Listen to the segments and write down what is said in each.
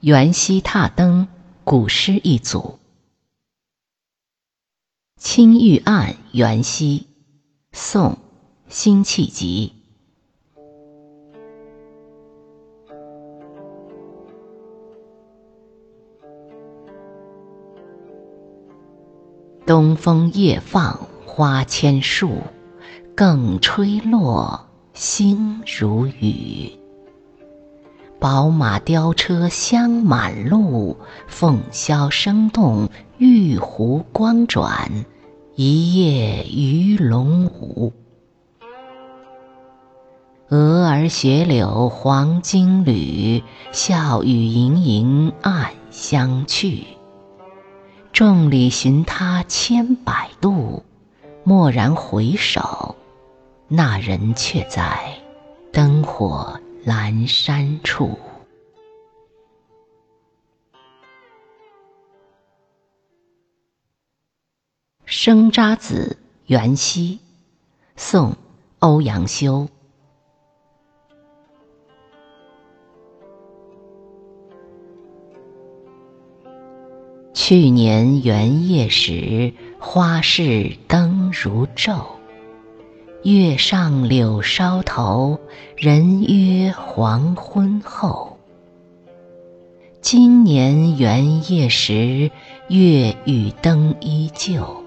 元夕踏灯，古诗一组。青玉案·元夕，宋·辛弃疾。东风夜放花千树，更吹落，星如雨。宝马雕车香满路，凤箫声动，玉壶光转，一夜鱼龙舞。蛾儿雪柳黄金缕，笑语盈盈暗香去。众里寻他千百度，蓦然回首，那人却在灯火。阑珊处，《生查子·元夕》，宋·欧阳修。去年元夜时，花市灯如昼。月上柳梢头，人约黄昏后。今年元夜时，月与灯依旧，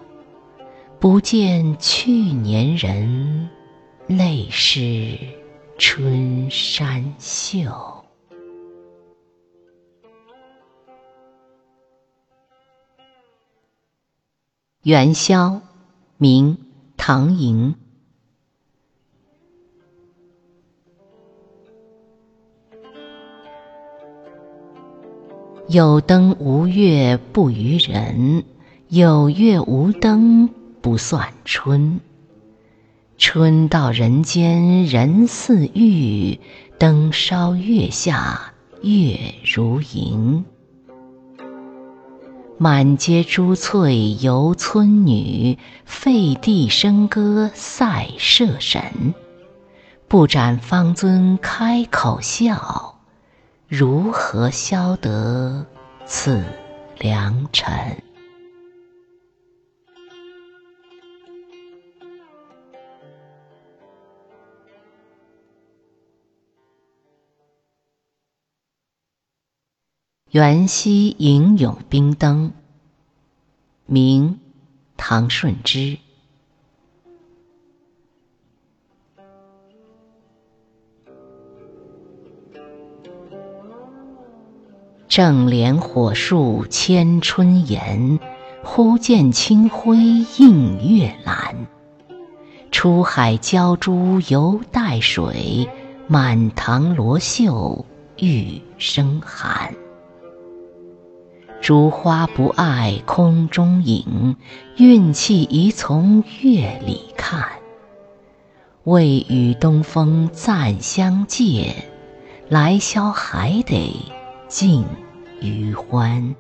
不见去年人，泪湿春衫袖。元宵，明，唐寅。有灯无月不娱人，有月无灯不算春。春到人间人似玉，灯烧月下月如银。满街珠翠游村女，废帝笙歌赛社神。不展方尊开口笑。如何消得此良辰？元夕吟咏冰灯，明，唐顺之。正怜火树千春颜，忽见清辉映月阑。出海鲛珠犹带水，满堂罗袖玉生寒。烛花不爱空中影，运气宜从月里看。未与东风暂相借，来宵还得。尽余欢。